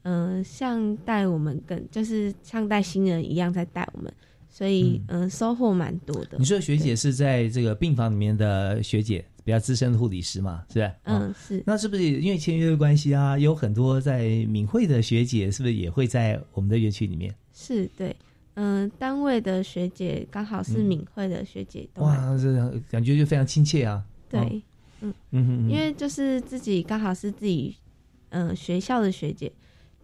嗯，像带我们跟就是像带新人一样在带我们，所以嗯，收获蛮多的。你说学姐是在这个病房里面的学姐？比较资深的护理师嘛，是吧？嗯，是。那是不是因为签约的关系啊？有很多在敏慧的学姐，是不是也会在我们的园区里面？是对，嗯，单位的学姐刚好是敏慧的学姐。哇，这感觉就非常亲切啊。对，嗯嗯，因为就是自己刚好是自己嗯学校的学姐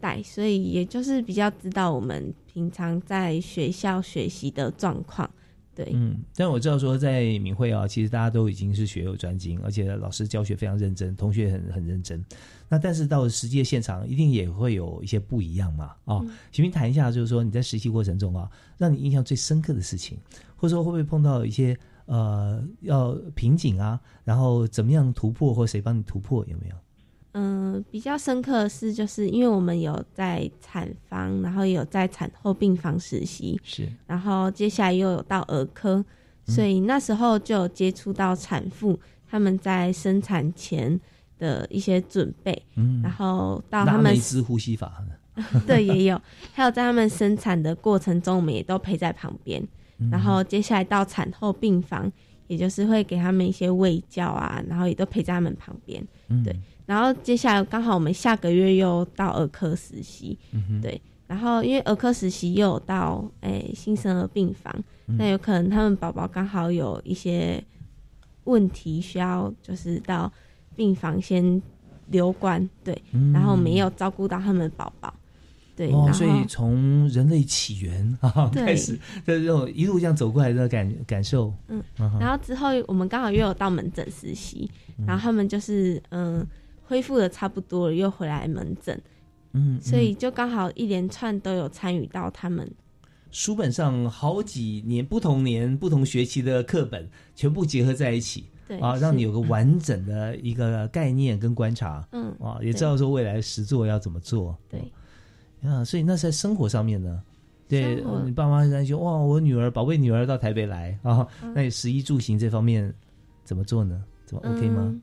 带，所以也就是比较知道我们平常在学校学习的状况。对，嗯，但我知道说在明慧啊，其实大家都已经是学有专精，而且老师教学非常认真，同学很很认真。那但是到实际的现场，一定也会有一些不一样嘛，啊，请您谈一下，就是说你在实习过程中啊，让你印象最深刻的事情，或者说会不会碰到一些呃要瓶颈啊，然后怎么样突破，或谁帮你突破，有没有？嗯，比较深刻的是，就是因为我们有在产房，然后也有在产后病房实习，是，然后接下来又有到儿科，所以那时候就有接触到产妇他们在生产前的一些准备，嗯，然后到他们支呼吸法，对，也有，还有在他们生产的过程中，我们也都陪在旁边，然后接下来到产后病房，也就是会给他们一些喂教啊，然后也都陪在他们旁边，对。然后接下来刚好我们下个月又到儿科实习，对，然后因为儿科实习又有到诶新生儿病房，那有可能他们宝宝刚好有一些问题需要就是到病房先留观，对，然后没有照顾到他们宝宝，对，哦，所以从人类起源 啊开始，这种一路这样走过来的感感受，嗯，然后之后我们刚好又有到门诊实习，然后他们就是嗯。恢复的差不多了，又回来门诊，嗯，所以就刚好一连串都有参与到他们书本上好几年不同年不同学期的课本全部结合在一起，对啊，让你有个完整的一个概念跟观察，嗯啊，也知道说未来实作要怎么做，对啊，所以那在生活上面呢，对你爸妈担心哇，我女儿宝贝女儿到台北来啊，那你食衣住行这方面怎么做呢？怎么 OK 吗？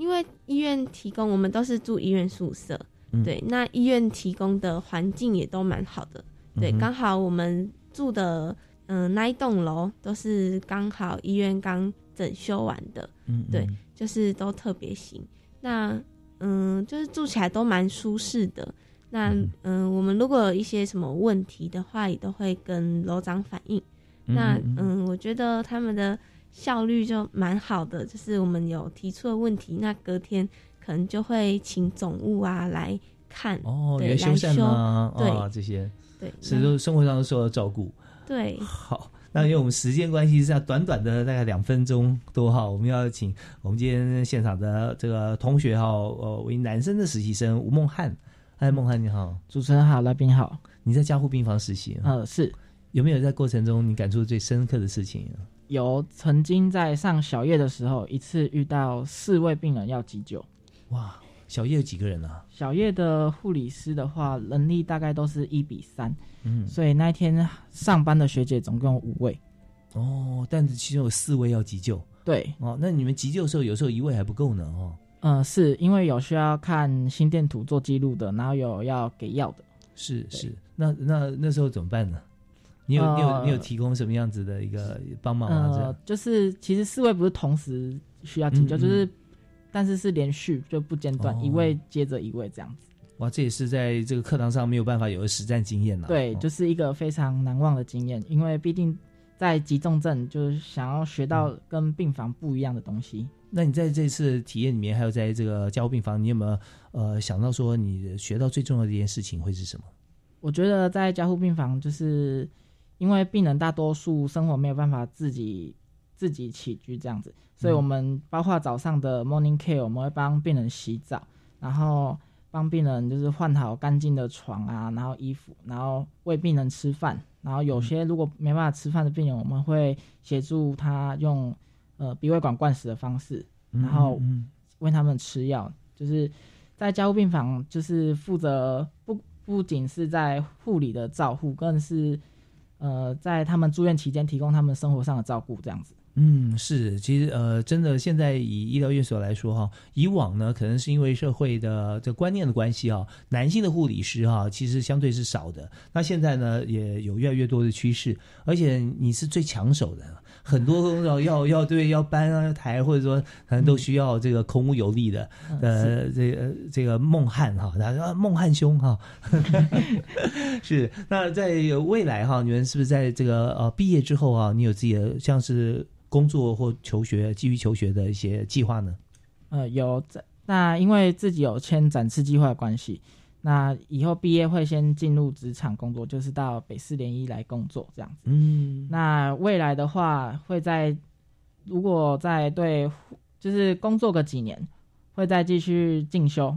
因为医院提供，我们都是住医院宿舍，对，那医院提供的环境也都蛮好的，对，刚好我们住的嗯那一栋楼都是刚好医院刚整修完的，嗯，对，就是都特别新，那嗯就是住起来都蛮舒适的，那嗯我们如果有一些什么问题的话，也都会跟楼长反映，那嗯我觉得他们的。效率就蛮好的，就是我们有提出的问题，那隔天可能就会请总务啊来看哦，对原修来修缮啊，对啊这些，对是那都生活上都受到照顾。对，好，那因为我们时间关系，是要短短的大概两分钟多哈，我们要请我们今天现场的这个同学哈，呃，为男生的实习生吴梦汉，嗨，梦汉你好，主持人好，来宾好，你在加护病房实习，呃，是。有没有在过程中你感触最深刻的事情？有曾经在上小夜的时候，一次遇到四位病人要急救。哇，小夜有几个人啊？小夜的护理师的话，能力大概都是一比三，嗯，所以那一天上班的学姐总共有五位。哦，但是其中有四位要急救，对，哦，那你们急救的时候，有时候一位还不够呢，哦，呃，是因为有需要看心电图做记录的，然后有要给药的。是是，那那那时候怎么办呢？你有、你有呃你有提供什么样子的一个帮忙吗？这呃样，就是其实四位不是同时需要急救，嗯嗯就是但是是连续就不间断，哦一位接着一位这样子。哇，这也是在这个课堂上没有办法有的实战经验了。对，哦就是一个非常难忘的经验，因为毕竟在急重症就是想要学到跟病房不一样的东西。那你在这次体验里面，还有在这个加护病房，你有没有呃想到说你学到最重要的一件事情会是什么？我觉得在加护病房，就是因为病人大多数生活没有办法自己自己起居这样子，所以我们包括早上的 morning care，我们会帮病人洗澡，然后帮病人就是换好干净的床啊，然后衣服，然后喂病人吃饭，然后有些如果没办法吃饭的病人，我们会协助他用呃鼻胃管灌食的方式，嗯然后嗯。喂他们吃药，就是在加护病房，就是负责不不仅是在护理的照护，更是呃在他们住院期间提供他们生活上的照顾，这样子。嗯，是，其实呃，真的，现在以医疗院所来说哈，以往呢，可能是因为社会的这观念的关系啊，男性的护理师哈，其实相对是少的。那现在呢，也有越来越多的趋势，而且你是最抢手的，很多工作要要对要搬啊要抬，或者说可能都需要这个孔武有力的，呃，这个这个孟汉哈，他说孟汉兄哈，是。那在未来哈，你们是不是在这个呃毕业之后啊，你有自己的像是工作或求学、基于求学的一些计划呢？呃，有在那因为自己有签展翅计划的关系，那以后毕业会先进入职场工作，就是到北四联一来工作这样子。嗯，那未来的话，会在如果在对就是工作个几年，会再继续进修。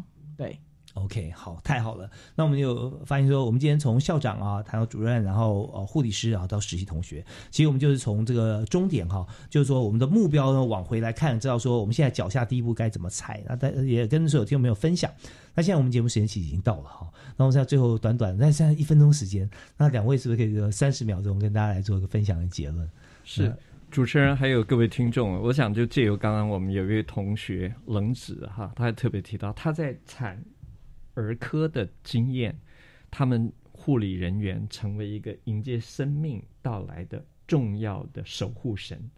对，OK，好，太好了。那我们就发现说，我们今天从校长啊谈到主任，然后呃护理师啊到实习同学，其实我们就是从这个终点哈，就是说我们的目标呢往回来看，知道说我们现在脚下第一步该怎么踩。那但也跟所有听众朋友分享。那现在我们节目时间其实已经到了哈，那我们在最后短短，那现在一分钟时间，那两位是不是可以三十秒钟跟大家来做一个分享的结论？是主持人还有各位听众，我想就借由刚刚我们有一位同学冷子哈，他还特别提到他在产儿科的经验，他们护理人员成为一个迎接生命到来的重要的守护神，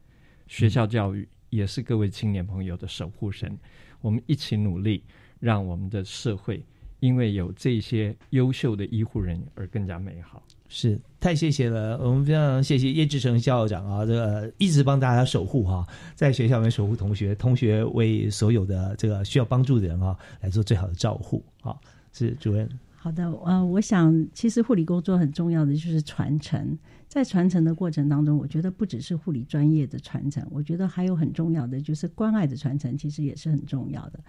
学校教育也是各位青年朋友的守护神，我们一起努力，让我们的社会因为有这些优秀的医护人员而更加美好。是太谢谢了，我们非常谢谢叶志成校长啊，这个一直帮大家守护哈、在学校里面守护同学，同学为所有的这个需要帮助的人啊来做最好的照护啊。是主任，好的，呃，我想其实护理工作很重要的就是传承，在传承的过程当中，我觉得不只是护理专业的传承，我觉得还有很重要的就是关爱的传承，其实也是很重要的。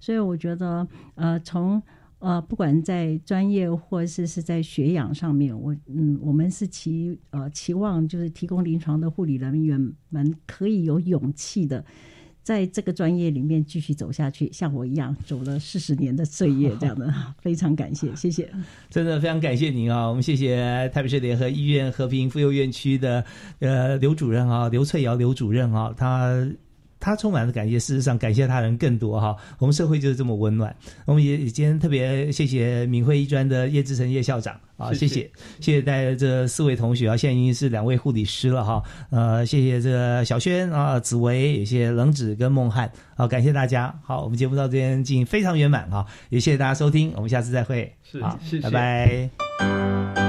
所以我觉得，呃，从呃，不管在专业或是是在学养上面，我嗯，我们是期呃期望就是提供临床的护理人员们可以有勇气的。在这个专业里面继续走下去，像我一样走了四十年的岁月，这样的 非常感谢，谢谢。真的非常感谢您啊！我们谢谢台北市联合医院和平妇幼院区的呃刘主任啊，刘翠瑶刘主任啊，他。他充满了感谢，事实上感谢他人更多哈。我们社会就是这么温暖。我们也今天特别谢谢闽会医专的叶志成叶校长啊，谢谢谢谢带这四位同学啊，现在已经是两位护理师了哈。呃，谢谢这个小轩啊、紫薇，也谢谢冷子跟孟汉好，感谢大家。好，我们节目到这边进行非常圆满啊，也谢谢大家收听，我们下次再会。是好谢谢拜拜。